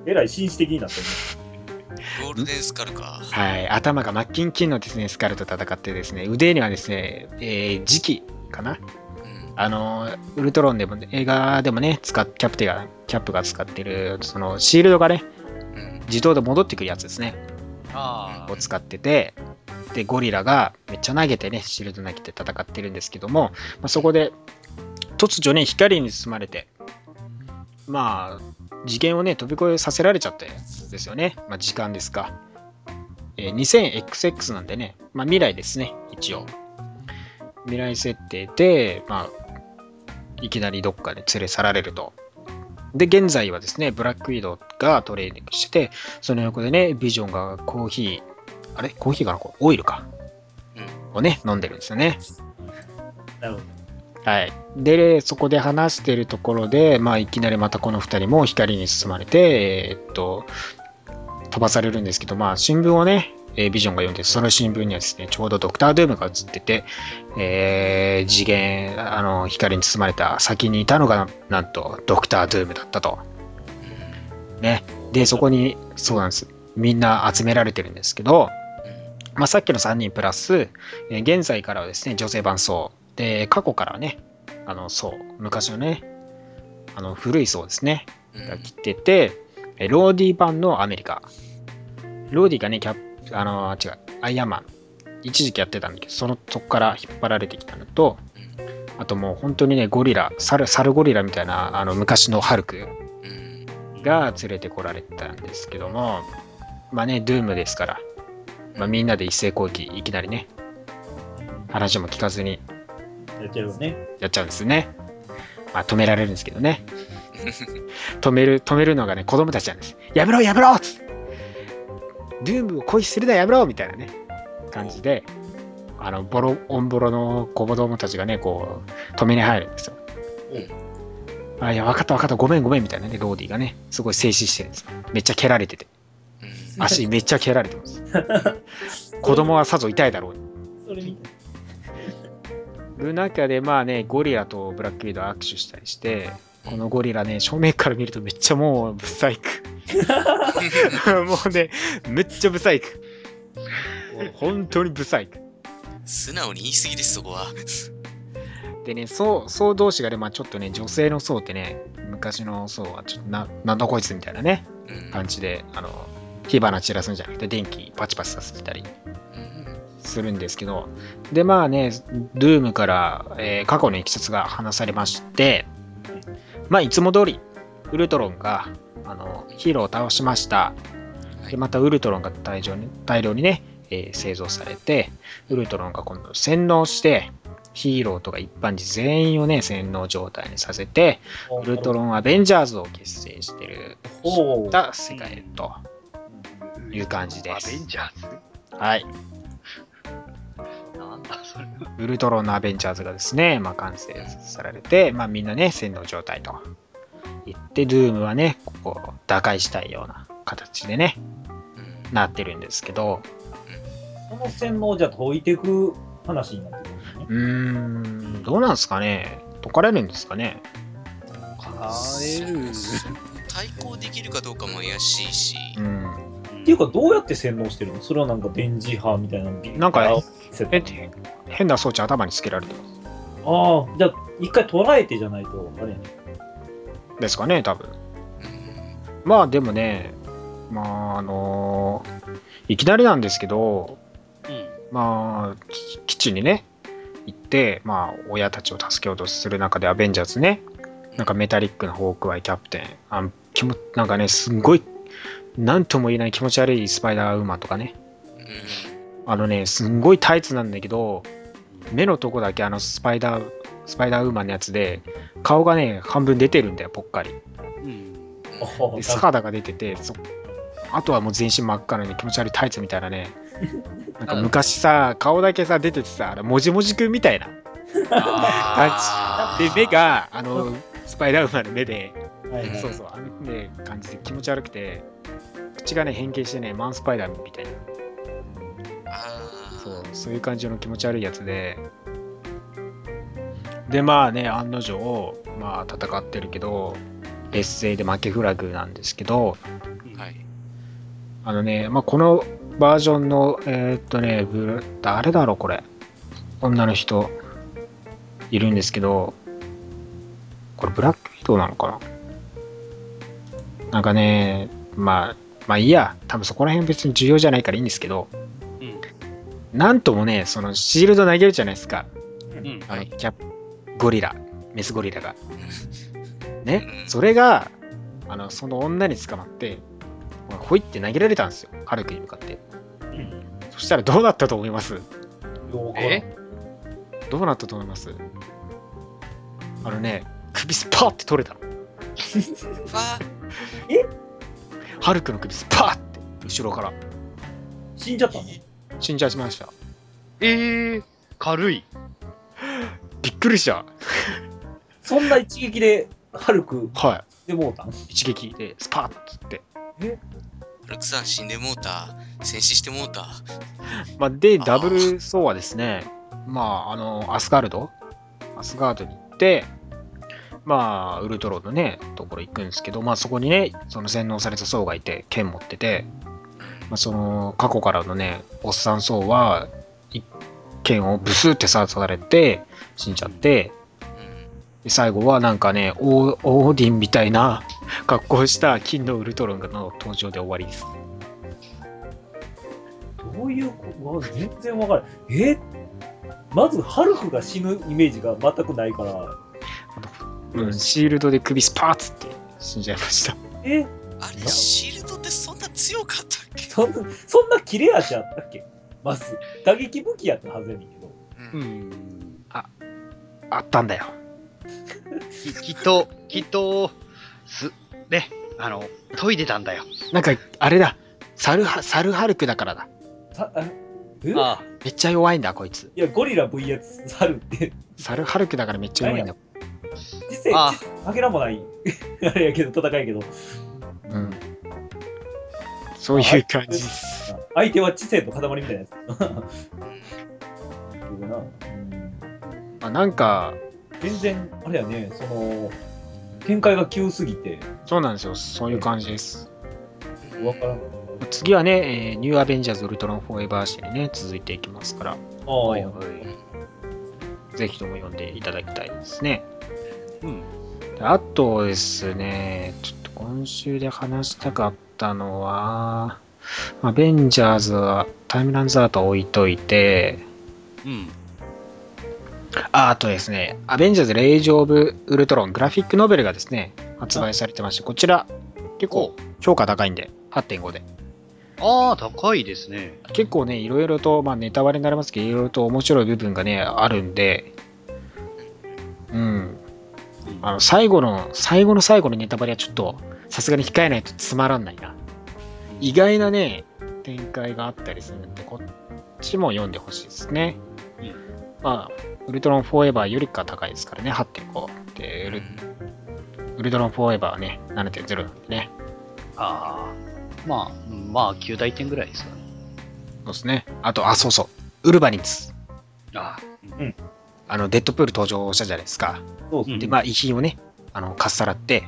えらい紳士的になってるゴールデンスカルか。はい、頭がマッキンキンのですね、スカルと戦ってですね、腕にはですね、えー磁気かなうん。あの、ウルトロンでも、映画でもね、使っキャプテンが、キャップが使ってる、そのシールドがね、うん。自動で戻ってくるやつですね。あを使ってて、で、ゴリラがめっちゃ投げてね、シールド投げて戦ってるんですけども、まあ、そこで突如ね、光に包まれて、まあ、次元をね、飛び越えさせられちゃってですよね。まあ、時間ですか。えー 2000XX なんでね、まあ、未来ですね、一応。未来設定で、まあ、いきなりどっかで連れ去られると。で、現在はですね、ブラックウィドウがトレーニングしてて、その横でね、ビジョンがコーヒー、あれ？コーヒーかな？オイルか？をね、飲んでるんですよね。なるほはい。で、そこで話してるところで、まあ、いきなりまたこの2人も光に包まれて、えーっと、飛ばされるんですけど、まあ、新聞をね、えービジョンが読んで、その新聞にはですね、ちょうどドクター・ドゥームが映ってて、えー次元、あの、光に包まれた先にいたのが、なんと、ドクター・ドゥームだったと。ね。で、そこに、そうなんです。みんな集められてるんですけど、まあ、さっきの3人プラス、えー現在からはですね、女性版層。で、過去からはね、あの層、昔のね、あの古い層ですね、うん。が来てて、えーローディ版のアメリカ。ローディがね、キャあのー違う、アイアンマン。一時期やってたんだけど、そのそこから引っ張られてきたのと、あともう本当にね、ゴリラ、サルサルゴリラみたいな、あの昔のハルクうん。が連れてこられたんですけども、まあね、ドゥームですから、まあ、みんなで一斉攻撃、いきなりね、話も聞かずにど。やっちゃうよね。やっちゃうんですね。まあ、止められるんですけどね。止める、止めるのがね、子供たちなんです。やめろ、やめろっつドゥームを恋するな、やめろみたいなね、感じで、あの、ボロ、オンボロの子供たちがね、こう、止めに入るんですよ。あ、いや、分かった分かった、ごめんごめんみたいなね、ローディがね、すごい静止してるんです。めっちゃ蹴られてて、うん。足めっちゃ蹴られてます。子供はさぞ痛いだろうに。それ見て。る中でまあねゴリラとブラックウィドウ握手したりしてこのゴリラね正面から見るとめっちゃもうブサイクもうねめっちゃブサイク本当にブサイク素直に言い過ぎです、そこは。でね層層同士がね、まあ、ちょっとね女性の層ってね昔の層はちょっとななんだこいつみたいなねうん。感じであの火花散らすんじゃなくて電気パチパチさせてたり。うんするんですけど、で、まあね、ドゥームから、えー過去のいきさつが話されまして、まあ、いつも通り、ウルトロンが、あの、ヒーローを倒しました。で、またウルトロンが大量に大量にね、えー製造されて、ウルトロンが今度洗脳して、ヒーローとか一般人全員をね、洗脳状態にさせて、ウルトロンアベンジャーズを結成してる、おーた世界へという感じですアベンジャーズ？はい。なんだそれ。ウルトロンのアベンジャーズがですね、まあ、完成されて、まあ、みんなね、洗脳状態と言って、ドゥームはね、ここを打開したいような形でね、うんなってるんですけど、この洗脳をじゃあ解いていく話になってくるんですね？うーん、どうなんですかね？解かれるんですかね？変える。対抗できるかどうかも怪しいし、うん。っていうか、どうやって洗脳してるの？それはなんか電磁波みたいなのなんかえ変な装置頭につけられてます。ああ、じゃあ、一回捉えてじゃないと、あれ。ですかね、多分。うんまあ、でもね、まあ、あのいきなりなんですけど、うん。まあ、き基地にね、行って、まあ、親たちを助けようとする中で、アベンジャーズね、なんかメタリックなホークアイキャプテン、あ気もなんかね、すんごい、なんとも言えない気持ち悪いスパイダーウーマンとかね、あのね、すんごいタイツなんだけど、目のとこだけあのスパイダー、スパイダーウーマンのやつで、顔がね、半分出てるんだよ、ぽっかり。うん。で、素肌が出てて、そあとはもう全身真っ赤なね、気持ち悪いタイツみたいなね。なんか昔さ、顔だけさ、出ててさ、あれもじもじくんみたいな。で、目が、あの、スパイダーウーマンの目で、はいうんそうそう、あのね、感じで気持ち悪くて、口がね、変形してね、マンスパイダーみたいな。あそう、そういう感じの気持ち悪いやつで。で、まあね、案の定、まあ戦ってるけど、劣勢で負けフラグなんですけど、あ。はい。あのね、まあこのバージョンの、えーっとね、ブル誰だろう、これ。女の人、いるんですけど、これブラックウィドウなのかな？なんかね、まあ、まあいいや、多分そこら辺別に重要じゃないからいいんですけど、うん。なんともね、そのシールド投げるじゃないですか。うん。あの、はいキャゴリラ、メスゴリラが。ね。う、ん。それが、あの、その女に捕まって、ほいって投げられたんですよ、ハルクに向かって。そしたらどうなったと思います？え？どうなったと思います？あのね、首スパーって取れたの。わハルクの首スパーって、後ろから。死んじゃったの？死んじゃいました。えー、軽い。びっくりした。そんな一撃で、ハルクはでもうた。一撃でスパーッつって。ルクさん死んでもうた？戦死してもうた？まあ、で、ダブルソーはですね、まあ、あの、アスガルドアスガードに行って、まあ、ウルトロンのね、ところ行くんですけど、まあ、そこにね、その洗脳されたソーがいて、剣持ってて、まあ、その、過去からのね、おっさんソーは、一剣をブスって刺されて、死んじゃって、うんで最後はなんかね、オーオーディンみたいな格好をした金のウルトロンの登場で終わりです。どういう全然わからん。え？まず、ハルクが死ぬイメージが全くないから、うん、シールドで首スパーツって死んじゃいました。え？あれ、シールドってそんな強かったっけ？そんな、そんな切れ味あったっけ？まず、打撃武器やったはずやねんけど。うんん。あ、あったんだよ。ききっと、きっと、す、ね、あの、研いでたんだよ。なんか、あれだ。サルハ、サルハルクだからだ。さああ、めっちゃ弱いんだ、こいつ。いや、ゴリラ VS サルって、サルハルクだからめっちゃ弱いんだ。実際、あかけらもない、あれやけど、戦いやけど、うん。そういう感じです。相手は知性の塊みたいなやつ。あ、なんか、全然、あれやね、その、展開が急すぎて、そうなんですよ。そういう感じです。わからん。次はね、えーニューアベンジャーズ・ウルトロン・フォーエバーシにね、続いていきますから、ああ、はいはい。ぜひとも読んでいただきたいですね。うん。であとですね、ちょっと今週で話したかったのは、アベンジャーズはタイムランズアートは置いといて、うん。ああとですね、アベンジャーズ・レイジ・オブ・ウルトロン、グラフィックノベルがですね、発売されてまして、こちら、結構評価高いんで、8.5で。ああ、高いですね。結構ね、いろいろと、まあネタバレになりますけど、いろいろと面白い部分がね、あるんで、うん。あの、最後の、最後の最後のネタバレはちょっと、さすがに控えないとつまらんないな。意外なね、展開があったりするんで、こっちも読んでほしいですね。うんまあ、ウルトロンフォーエバーよりか高いですからね、8.5。で、ウルウルトロンフォーエバーはね、7.0なんでね。ああ。まあ、うんまあ、9大点ぐらいですかね。そうですね。あと、あ、そうそう。ウルバリンズ。ああ。あの、デッドプール登場したじゃないですか。そうで、まあ、遺品をね、あの、かっさらって、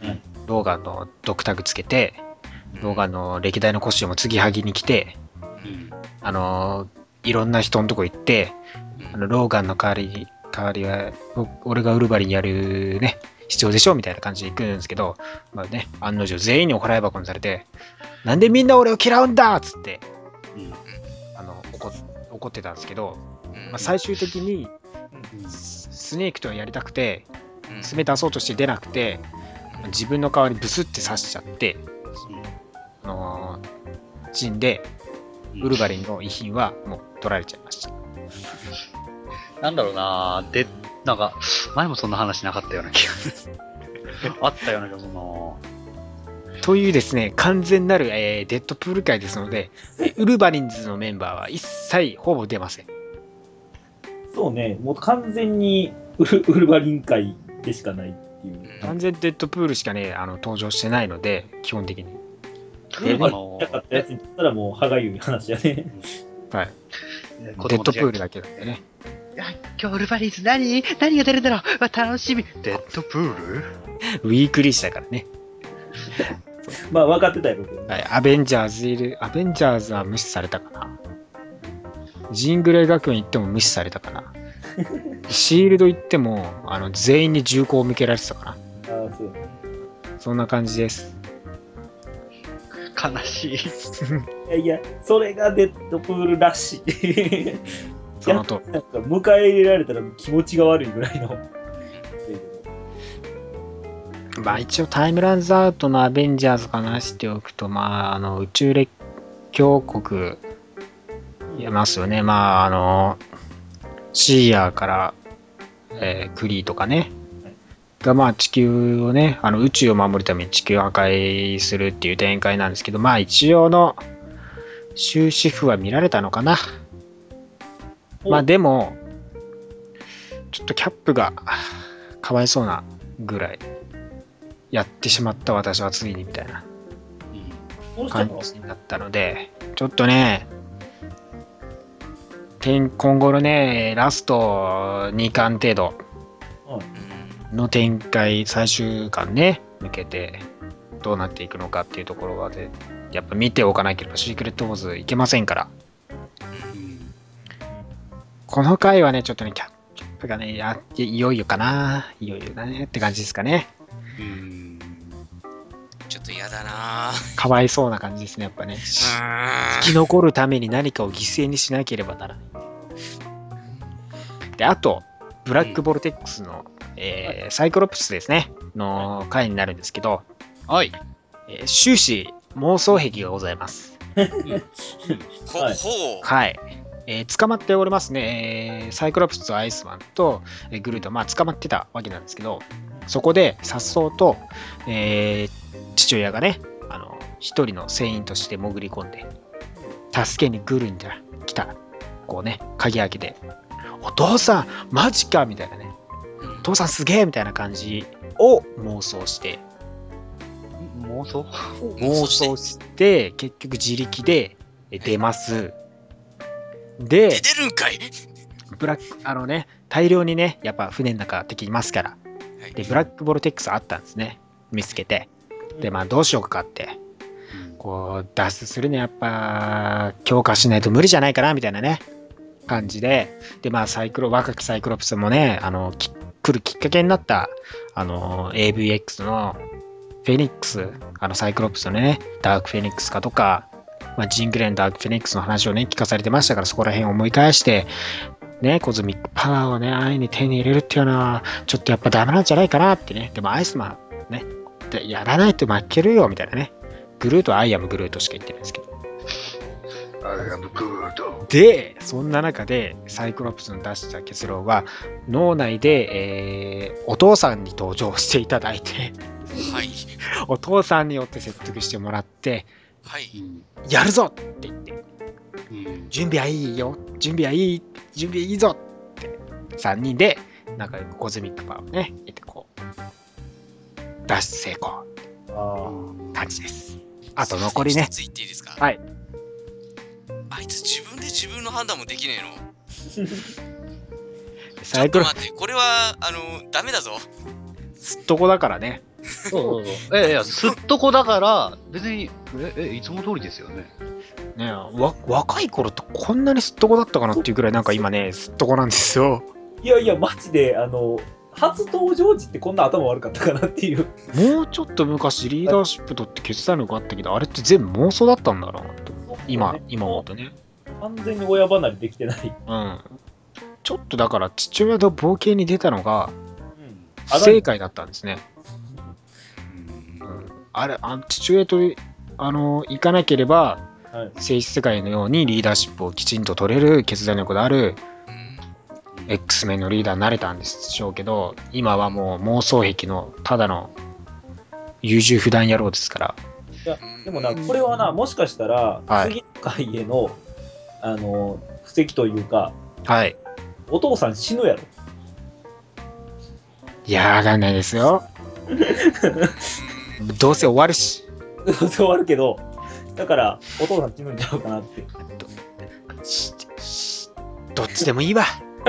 うん。ローガンのドクタグつけて、ローガンの歴代のコスチュームを継ぎはぎに来て、うん。あのーいろんな人のとこ行って、あのローガンの代わりに、代わりは、お俺がウルバリンやるね、必要でしょみたいな感じで行くんですけど、まあね、案の定全員にお払い箱にされて、なんでみんな俺を嫌うんだっつって、うん。あの、怒っ怒ってたんですけど、うん。まあ、最終的にうんススネークとやりたくて、うん爪出そうとして出なくて、自分の代わりにブスって刺しちゃって、あのー死んで、ウルバリンの遺品はもう取られちゃいました。なんだろうなで、なんか、前もそんな話なかったような気がする。あったような気がするなというですね、完全なる、えーデッドプール界ですので、えーウルヴァリンズのメンバーは一切ほぼ出ません。そうね、もう完全にウルウルヴァリン界でしかないっていう。完全デッドプールしかね、あの登場してないので、基本的に。ウルヴァリンなかったやつにったらもう歯がゆい話やね。はい。デッドプールだけなんでね。いや今日ウルヴァリンズ何？何が出るんだろう？わ楽しみデッドプール？ウィークリー誌だからね。まあ分かってたやろうけどね。はい。アベンジャーズいる、アベンジャーズは無視されたかな。ジングレイ学園行っても無視されたかな。シールド行っても、あの、全員に銃口を向けられてたかな。ああ、そう。そんな感じです。悲しいいやいや、それがデッドプールらしい。そのと、なんか迎え入れられたら気持ちが悪いぐらいの。まあ一応タイムランズアウトのアベンジャーズかなしておくと、まあ、あの、宇宙列強国いますよね。まあ、あの、シーアーから、えークリーとかね、がまあ地球をね、あの宇宙を守るために地球を破壊するっていう展開なんですけど、まあ一応の終止符は見られたのかな。まあでも、ちょっとキャップがかわいそうなぐらいやってしまった私はついにみたいな感じになったので、ちょっとね、展今後のね、ラスト2巻程度うんの展開、最終巻ね、向けてどうなっていくのかっていうところはで、やっぱ見ておかなければシークレットウォーズいけませんから。この回はね、ちょっとね、キャップがね、やいよいよかな。いよいよだねって感じですかね。うんちょっと嫌だなぁ。かわいそうな感じですね、やっぱね。生き残るために何かを犠牲にしなければならない。で、あと、ブラックボルテックスの、えーサイクロプスですね、の回になるんですけど、はいえー終始妄想癖がございます。ほ、はい。はい。えー捕まっておりますね、えーサイクロプスとアイスマンと、えーグルート、まあ捕まってたわけなんですけど、そこで、さっそうと、えー父親がね、あの、一人の船員として潜り込んで、助けに来るんじゃ、来た。こうね、鍵開けて、お父さん、マジかみたいなね、お父さんすげえみたいな感じを妄想して、妄想？妄想して、結局自力でえ出ます。で出、てるんかいブラック、あのね、大量にね、やっぱ船の中敵いますから。はいで、ブラックボルテックスあったんですね。見つけて。で、まあどうしようかって。こう、脱出するにはやっぱ、強化しないと無理じゃないかな、みたいなね、感じで。で、まあサイクロ、若きサイクロプスもね、あの、来るきっかけになった、あの、AVX のフェニックス、あのサイクロプスのね、ダークフェニックスかとか、まあ、ジーン・グレイのダークフェニックスの話をね、聞かされてましたから、そこら辺を思い返して、ね、コズミックパワーをね、安易に手に入れるっていうのは、ちょっとやっぱダメなんじゃないかなってね。でもアイスマン、ね、でやらないと負けるよ、みたいなね。グルートは I am Groot しか言ってないですけど。で、そんな中でサイクロプスの出した結論は、脳内で、えーお父さんに登場していただいて、はい。お父さんによって説得してもらって、はい。うんやるぞって言って、うん準備はいいよ、準備はいい、準備いいぞって、3人で、なんかコズミックパワーをね、てこう、脱出成功あ感じです。あと残りね一、つ言っていいですか？はい。あいつ自分で自分の判断もできねえの。サイクロちょっと待って、これは、あの、ダメだぞ。すっとこだからね、そうそうそう。えいや、すっとこだから、別に、え、え、いつも通りですよね。ねわ若い頃ってこんなにすっとこだったかなっていうぐらい、なんか今ね、すっとこなんですよ。いやいや、マジで、あの、初登場時ってこんな頭悪かったかなっていう。もうちょっと昔リーダーシップ取って決断力あったけど、あれって全部妄想だったんだなって。今、今思うとね。完全に親離れできてない。うん。ちょっとだから父親と冒険に出たのがあ不正解だったんですね。うん、あれあ父親とあの行かなければはい性質世界のようにリーダーシップをきちんと取れる決断力のあるうん。X メンのリーダーになれたんでしょうけど今はもう妄想癖のただの優柔不断野郎ですからいやでもな、これはな、もしかしたら、はい次の回への、あの、布石というか、はい。お父さん死ぬやろ。いやー、わかんないですよ。どうせ終わるし。どうせ終わるけど、だから、お父さん死ぬんちゃうかなって。どっちでもいいわ。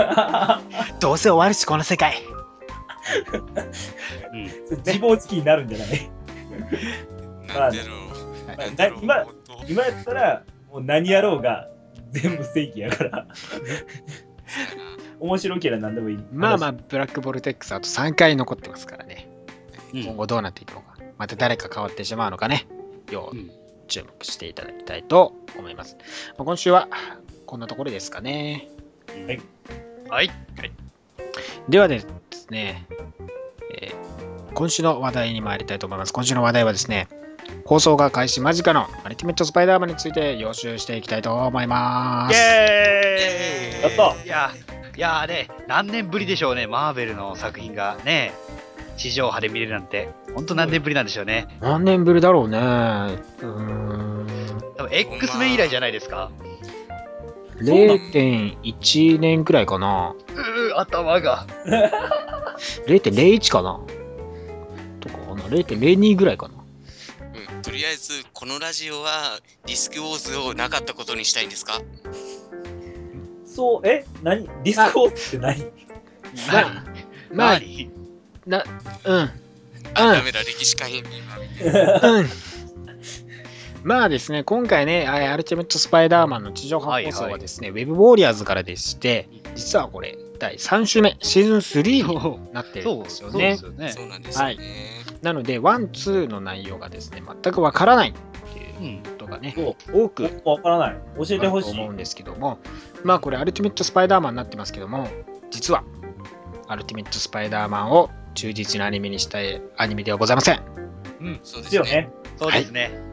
どうせ終わるし、この世界。自暴自棄になるんじゃない？なんでろう。なんだろう今今やったら、もう何やろうが、全部正義やから、面白ければ何でもいい。まあまあ、ブラックボルテックスあと3回残ってますからね。今後どうなっていくのか。また誰か変わってしまうのかね。要うん注目していただきたいと思います。まあ今週はこんなところですかね。はい。はい。ではですね、えー今週の話題に参りたいと思います。今週の話題はですね、放送が開始間近のアルティメットスパイダーマンについて予習していきたいと思いまイす。エーイやったいや、いやーね、何年ぶりでしょうね、マーベルの作品がね、地上波で見れるなんて、ほんと何年ぶりなんでしょうね。何年ぶりだろうね。うーん。多分 X メン以来じゃないですか。0.1年くらいかな。うー、頭が。0.01かな。とかかな。0.02ぐらいかな。うんとりあえず、このラジオはディスクウォーズをなかったことにしたいんですか？そう、え？何？ディスコースって何？まあ、まあ、何な、うん。あ、ダメだ、歴史会員。うん。まあですね、今回ね、あアルティメット・スパイダーマンの地上波放送はですね、ウェブ・ウォーリアーズからでして、実はこれ、第3週目、シーズン3になってるんそうですよねそうです。よね。そうなんですよね。なので、1、2の内容がですね、全くわからないっていううん。ことがね、そう多くわからない。教えてほしい。と思うんですけども、まあこれ、アルティメット・スパイダーマンになってますけども、実は、アルティメット・スパイダーマンを忠実なアニメにしたいアニメではございません。そうですよね。ね。そうですね。い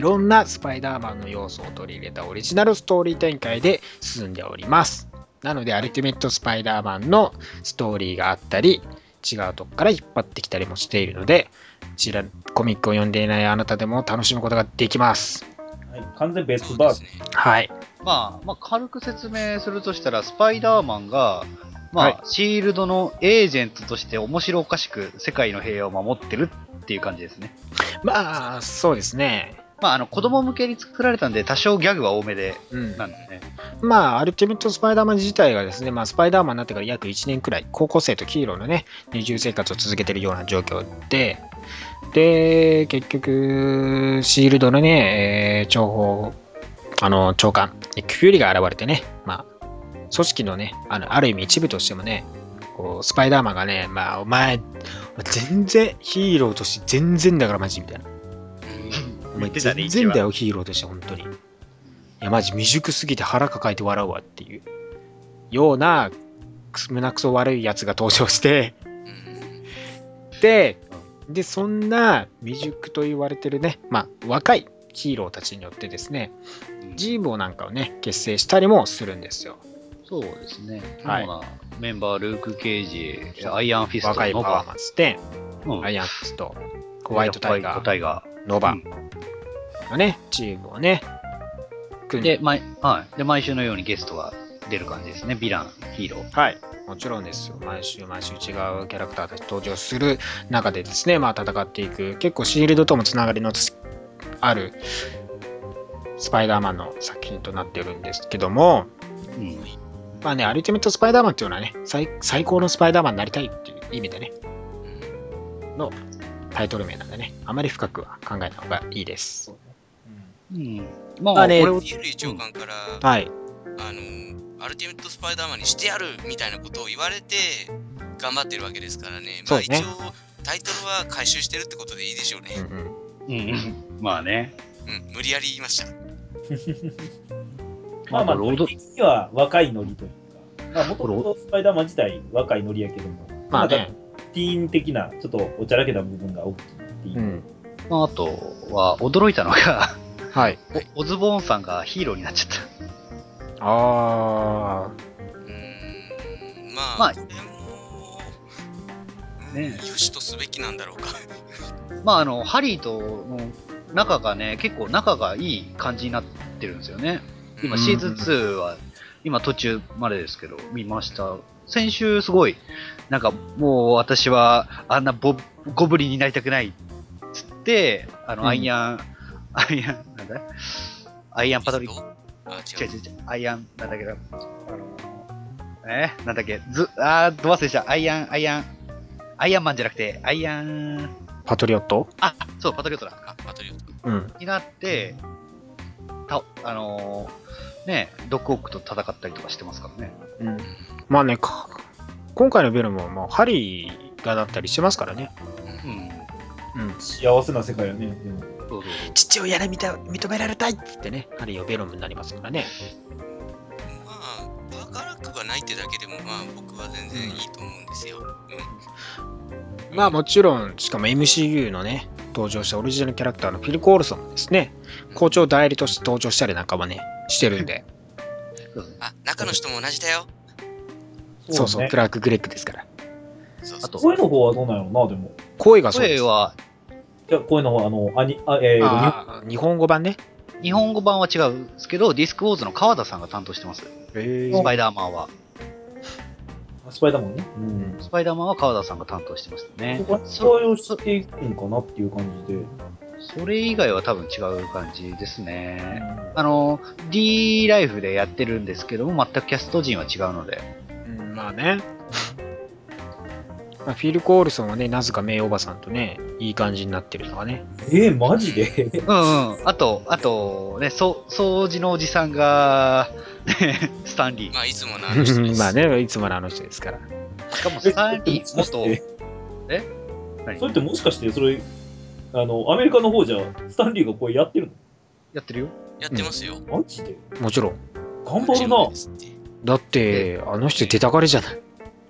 ろんなスパイダーマンの要素を取り入れたオリジナルストーリー展開で進んでおります。なので、アルティメット・スパイダーマンのストーリーがあったり、違うとこから引っ張ってきたりもしているので、知らコミックを読んでいないあなたでも楽しむことができます。はい、完全ベスそうトバージですね。はい。まあ、まあ、軽く説明するとしたら、スパイダーマンが、まあ、はいシールドのエージェントとして面白おかしく世界の平和を守ってるっていう感じですね。まあ、そうですね。まあ、あの、子供向けに作られたんで、多少ギャグは多めで、うん。なんですね。まあ、アルティメット・スパイダーマン自体がですね、まあ、スパイダーマンになってから約1年くらい、高校生とヒーローのね、二重生活を続けているような状況で、で、結局、シールドのね、えー情報、あの、長官、ニック・フューリーが現れてね、まあ、組織のね、あのある意味一部としてもね、こうスパイダーマンがね、まあ、お前、全然ヒーローとして全然だからマジみたいな。お前全然だよ、ヒーローとして、本当に。いや、マジ未熟すぎて腹抱えて笑うわっていう。ような、胸くそ悪いやつが登場して、うん。で、で、そんな未熟と言われてるね、まあ、若いヒーローたちによってですね、ジーボーなんかをね、結成したりもするんですよ。そうですね。はい。メンバー、ルーク・ケイジ、アイアンフィスト、ノ若いパフォーバ、マンスで、うん。アイアンフィスト、ホワイトタイガー、ガノバうんのね、チームをね、組ー。んでで、毎はい。で、毎週のようにゲストが出る感じですね。ヴィラン、ヒーロー。はい。もちろんですよ。毎週毎週違うキャラクターたち登場する中でですね、まあ戦っていく、結構シールドともつながりのつあるスパイダーマンの作品となっているんですけども、うん。まあね、アルティメットスパイダーマンっていうのはね、最最高のスパイダーマンになりたいっていう意味でね、のタイトル名なんでね、あまり深くは考えた方がいいです。うん。まあ、まあねこれをフューリー長官から、はい。あの、アルティメット・スパイダーマンにしてやるみたいなことを言われて、頑張ってるわけですからね。まあ一そうね応、タイトルは回収してるってことでいいでしょううんね。うんうん。まあね。うん、無理やり言いました。まあまあ、ロード的には若いノリというか、まあ、もともとスパイダーマン自体若いノリやけども、まあねティーン的な、ちょっとおちゃらけた部分が大きいっていうう。ん。まあ、あとは、驚いたのが、はい。おオズボーンさんがヒーローになっちゃった。あうーん、まあ、まあこれも、うんね良しとすべきなんだろうか。まあ、あの、ハリーとの仲がね、結構仲がいい感じになってるんですよね。今、うんシーズン2は、今途中までですけど、見ました。先週すごい、なんかもう私はあんなボゴブリンになりたくないっつって、あの、うんアイアン、アイアン、なんだ？アイアンパトリック、あ、違う。違う違うアイアン、なんだっけど、あの、え？なんだっけ、ず、あー、ど忘れした、アイアン、アイアン、アイアンマンじゃなくて、アイアン、パトリオット？あ、そう、パトリオットだ。あ、パトリオット。うん。になって、たあのーね、ドッグオックと戦ったりとかしてますからね。うん。まあね、か今回のベルも、もうハリーがなったりしてますからね。うん。うん。幸せな世界やね。でもそうそうそう。父親で認認められたいっつってね、ハリーをベロムになりますからね。まあ、パーカーラックがないってだけでも、まあ、僕は全然いいと思うんですよ。うん。まあもちろん、しかも MCU のね、登場したオリジナルキャラクターのフィル・コールソンもですね、校長代理として登場したりなんかもね、してるんで、あ、中の人も同じだよ。そうそう、ねクラーク・グレッグですから。あと声の方はどうなんやろな、でも。声がそうです。声は、じゃあ、声の方は、あの、あに、あ、えー、日本語版ね。日本語版は違うんですけど、ディスクウォーズの川田さんが担当してます。へスパイダーマンは。スパイダーマンね。うん。スパイダーマンは川田さんが担当してますねそ。こは使いをしていくんかなっていう感じで。それ以外は多分違う感じですね。あの、D ライフでやってるんですけども、全くキャスト陣は違うので。うん、まあね。まあ、フィル・コールソンはね、なぜか名おばさんとね、いい感じになってるのはね。えー、マジで？うんうん。あと、あと、ね、そ掃除のおじさんが、ね、スタンリー。まあ、いつものあの人です。まあね、いつものあの人ですから。しかもスタンリー、元、えそれってもしかして、それ、あの、アメリカの方じゃ、スタンリーがこれやってるやってるよ。やってますよ。のマジで？もちろん。頑張るな。だって、あの人出たがりじゃない。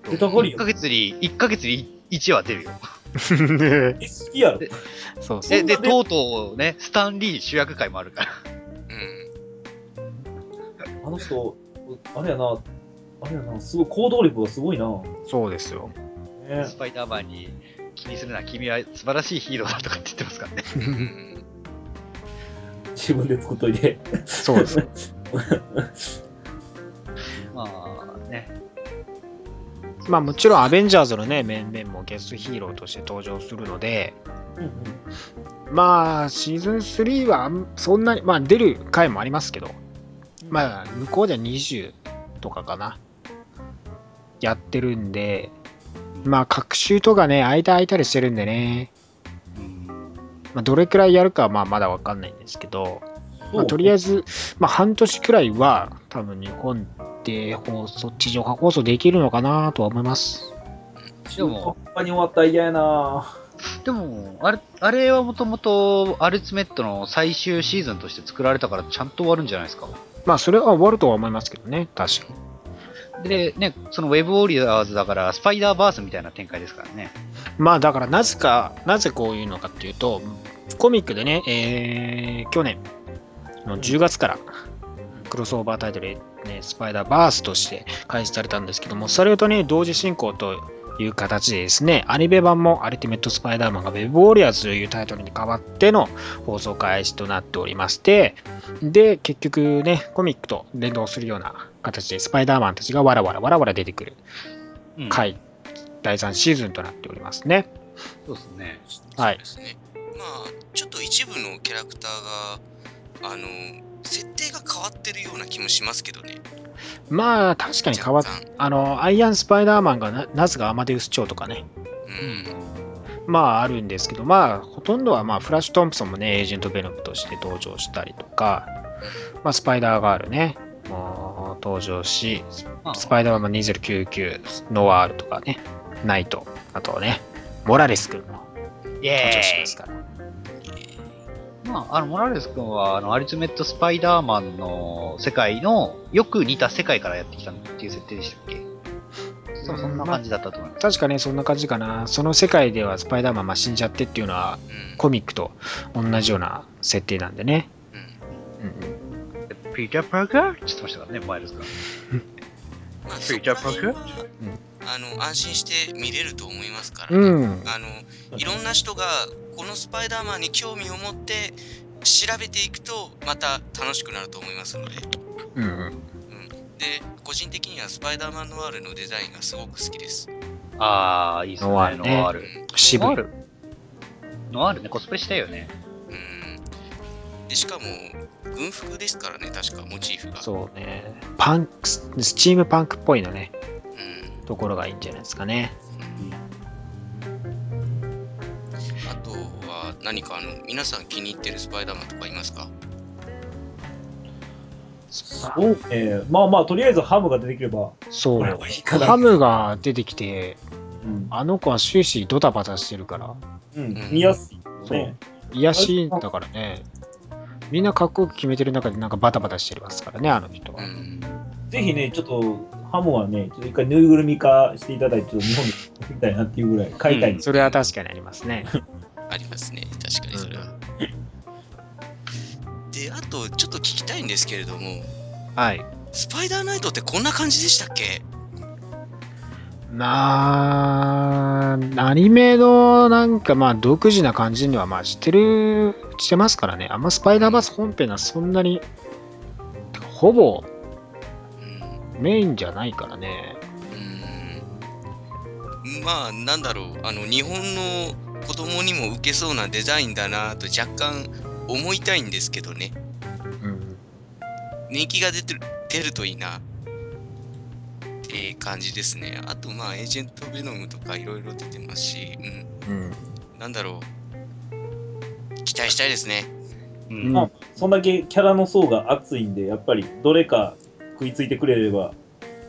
1出たがりよヶ。月に、1ヶ月に1話出るよ。え、好きやろ。そうそう。で、とうとうね、スタンリー主役会もあるから。うん。あの人、あれやな、あれやな、すごい行動力がすごいな。そうですよ。ねスパイダーマンに気にするな、君は素晴らしいヒーローだとかって言ってますからね。う ん自分で作っといて。そうです。まあもちろんアベンジャーズのね、面々もゲストヒーローとして登場するので、まあシーズン3はそんなに、まあ出る回もありますけど、まあ向こうでは20とかかな。やってるんで、まあ各週とかね、間空いたりしてるんでね、うんまあ、どれくらいやるかはまあまだわかんないんですけど、まあ、とりあえず。ず、まあ、半年くらいは多分日本で放送、地上波放送できるのかなとは思います。でも、他に終わったら嫌やな。でも、あれ、あれはもともとアルツメットの最終シーズンとして作られたからちゃんと終わるんじゃないですか。まあそれは終わるとは思いますけどね、確かに。で、ね、そのウェブウォリアーズだからスパイダーバースみたいな展開ですからね。まあだからなぜか、なぜこういうのかっていうと、コミックでね、えー去年の10月からクロスオーバータイトルで、ね、スパイダーバースとして開始されたんですけども、それとね、同時進行という形でですね、アニメ版もアルティメットスパイダーマンが Web ウォリアーズというタイトルに変わっての放送開始となっておりまして、で、結局ね、コミックと連動するような形でスパイダーマンたちがわらわらわらわら出てくるうん回、第3シーズンとなっておりますね。そうですね。はいそうですね。まあ、ちょっと一部のキャラクターが、あの、設定が変わってるような気もしますけどね。まあ、確かに変わっあの、アイアンスパイダーマンがななぜかアマデウス長とかね、うん。まああるんですけど、まあ、ほとんどは、まあ、フラッシュ・トンプソンもね、エージェント・ベノムとして登場したりとか、まあ、スパイダーガールね、もう登場し、まあスパイダーマン2099、ノワールとかね、ナイト、あとね、モラレス君もイ登場しますから。まあ、あの、モラレス君は、あの、アルティメットスパイダーマンの世界の、よく似た世界からやってきたっていう設定でしたっけ？そう、そんな感じだったと思います。確かね、そんな感じかな。その世界ではスパイダーマンまあ死んじゃってっていうのは、うん。コミックと同じような設定なんでね。うんピーター・パーカーって言ってましたからね、マイルズが。まあ、ピーターパークそこら辺はあの、安心して見れると思いますから、うん。あの、いろんな人が、このスパイダーマンに興味を持って調べていくとまた楽しくなると思いますのでうんうん。で個人的にはスパイダーマンノワールのデザインがすごく好きです、ああ、いいっすね。ノワールねノワール。ノワールノワールね、コスプレしたいよね。うん、でしかも軍服ですからね確かモチーフがそうね。パンク、スチームパンクっぽいのね、うんところがいいんじゃないですかね。あとは何かあの皆さん気に入ってるスパイダーマンとかいますかそうえまあまあ、とりあえずハムが出てくれば、そう。ハムが出てきて、うんあの子は終始ドタバタしてるから、うん、見やすいよね。癒しだからね。みんなかっこよく決めてる中でなんかバタバタしてますからね、あの人は。うんぜひね、ちょっと、ハムはね、ちょっと一回ぬいぐるみ化していただいて、ちょっと日本で見たいなっていうぐらい買いたいん。それは確かにありますね。ありますね。確かにそれは、であとちょっと聞きたいんですけれども。はい。スパイダーナイトってこんな感じでしたっけ？まあ、アニメのなんかまあ独自な感じにはまあしてる、してますからね。あんまスパイダーバース本編はそんなに、ほぼうん。メインじゃないからね。うん。まあなんだろう。あの日本の子供にも受けそうなデザインだなと若干思いたいんですけどねうん。人気が出てる出るといいなって感じですねあとまあエージェント・ベノムとかいろいろ出てますし、うん、うん。なんだろう期待したいですねうんまあ、そんだけキャラの層が厚いんで、やっぱりどれか食いついてくれれば、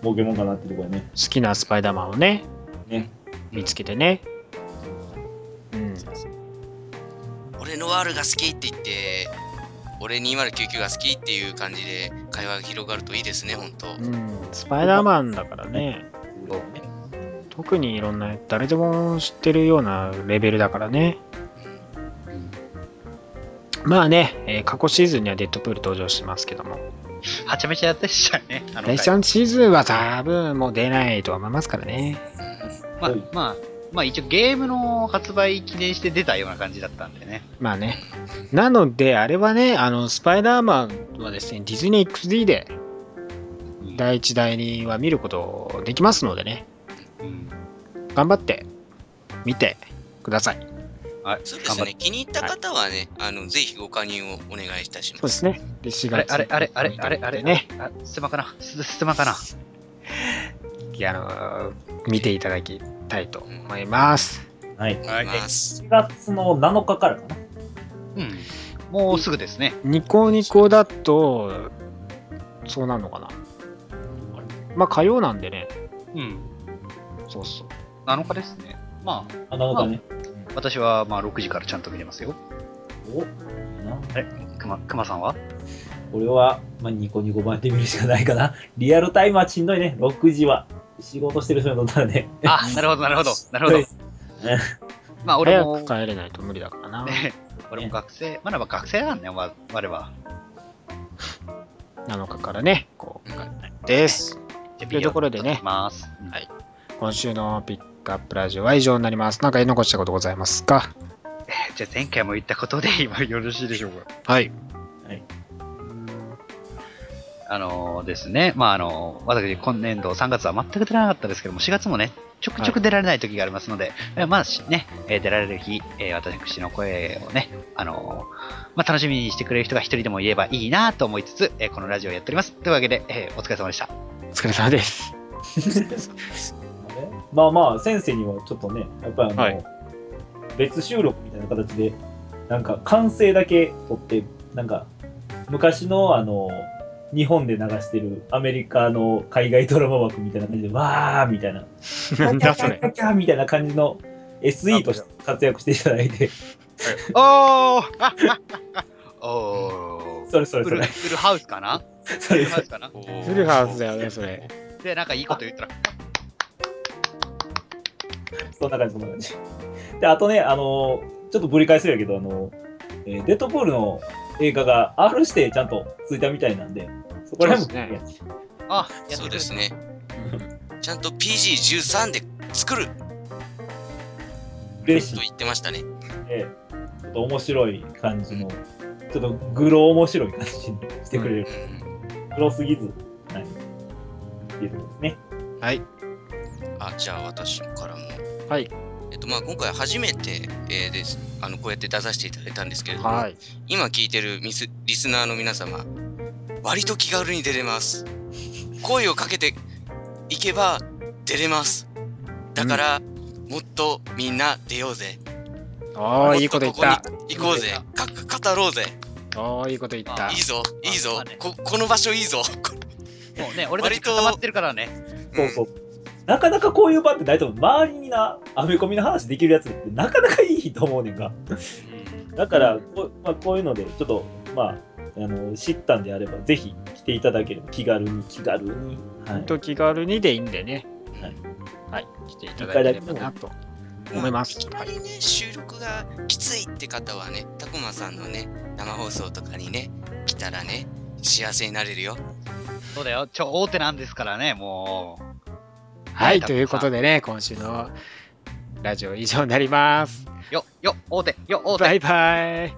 儲けもんかなってところね。好きなスパイダーマンをね、ね見つけてね。うん。俺のワールが好きって言って俺2099が好きっていう感じで会話が広がるといいですね本当うん、スパイダーマンだからね。特にいろんな、誰でも知ってるようなレベルだからね。まあね、えー過去シーズンにはデッドプール登場しますけども、はちゃめちゃやってしたよね。あの回レッションシーズンは多分もう出ないと思いますからね。まあ、まあ、まあ一応ゲームの発売記念して出たような感じだったんでね。まあね。なので、あれはね、あの、スパイダーマンはですね、ディズニー XD で第1、第2は見ることできますのでね、うん頑張って見てください。はい、そうです。ね気に入った方はね、あのぜひご加入をお願いいたしまそうですすね。で、4あれ月。あれあれあれあれあれね。あ、ステマかなスステマかないやあの見ていただきたいと思います。はい。思います4月の7日からかな。うん。もうすぐですね。ニコニコだと、そうなるのかな。まあ、火曜なんでね。うん。そうそう。7日ですね。まあ、あ、7日ね。私はまあ6時からちゃんと見れますよ。おいいなあれくま、くまさんは？これは、まあ、ニコニコ版で見るしかないかな。リアルタイムはしんどいね。6時は。仕事してる人にとったらね。あ、なるほど、なるほど。なるほど。まあ、俺も早く、帰れないと無理だからな。ね、俺も学生、まだ学生なんね、わ我は。7日からね、こう、です。というところでね。はい今週のピックアップラジオは以上になります。なんか言い残したことございますか？じゃあ前回も言ったことで今よろしいでしょうか？はい。あのですね、まああの、私、今年度3月は全く出られなかったですけども、4月もね、ちょくちょく出られない時がありますので、えまあしね、えー出られる日、えー私の声をね、あのまあ、楽しみにしてくれる人が一人でも言えばいいなと思いつつ、えーこのラジオをやっております。というわけで、えーお疲れ様でした。お疲れ様です。まあまあ、先生にはちょっとね、やっぱりあの、はい別収録みたいな形で、なんか完成だけ撮って、なんか、昔のあの、日本で流してるアメリカの海外ドラマ枠みたいな感じで、わーみたいな、なんだそれ。キャキャキャみたいな感じの SE として活躍していただいて、おー。おー。それそれそれ、フルハウスかな？フルハウスかな？フルハウスだよね、それ。で、なんかいいこと言ったら、そんな感じ、そんな感じ。で、あとね、あの、ちょっとぶり返せるけど、あの、えーデッドプールの映画が R 指定ちゃんとついたみたいなんで、そこら辺も、そうですあ、そうですね ちゃんと PG13 で作る嬉しいと言ってましたね。えちょっと面白い感じの、ちょっとグロ面白い感じにしてくれる。うんグロすぎず、はい。っていうところですね。はい。あ、じゃあ私からも。はい。えっと、まあ、今回初めて、えーです。あの、こうやって出させていただいたんですけれども、はい。今聞いてるミスリスナーの皆様、割と気軽に出れます。声をかけていけば出れます。だから、もっとみんな出ようぜ。おー、いいこと言った。行こうぜ。か語ろうぜ。おー、いいこと言ったいい。ぞ、いいぞ。ここの場所いいぞ。もうね、俺たち固まってるからね。そうそう。なかなかこういう場ってないと思う。周りにな、アメコミの話できるやつってなかなかいいと思うねんが。だから、こ,、まあ、こういうので、ちょっと、まあ、あの知ったんであれば、ぜひ来ていただければ、気軽に、気軽に。はい。と気軽にでいいんでね。はい。はい。来ていただければなと思いますいき。なりね、収録がきついって方はね、タコマさんのね、生放送とかにね、来たらね、幸せになれるよ。そうだよ。超大手なんですからね、もう。はい。ねということでね、今週のラジオ以上になります。よ、よ、大手、よ、大手。バイバイ。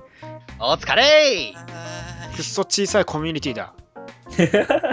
お疲れくっそ小さいコミュニティだ。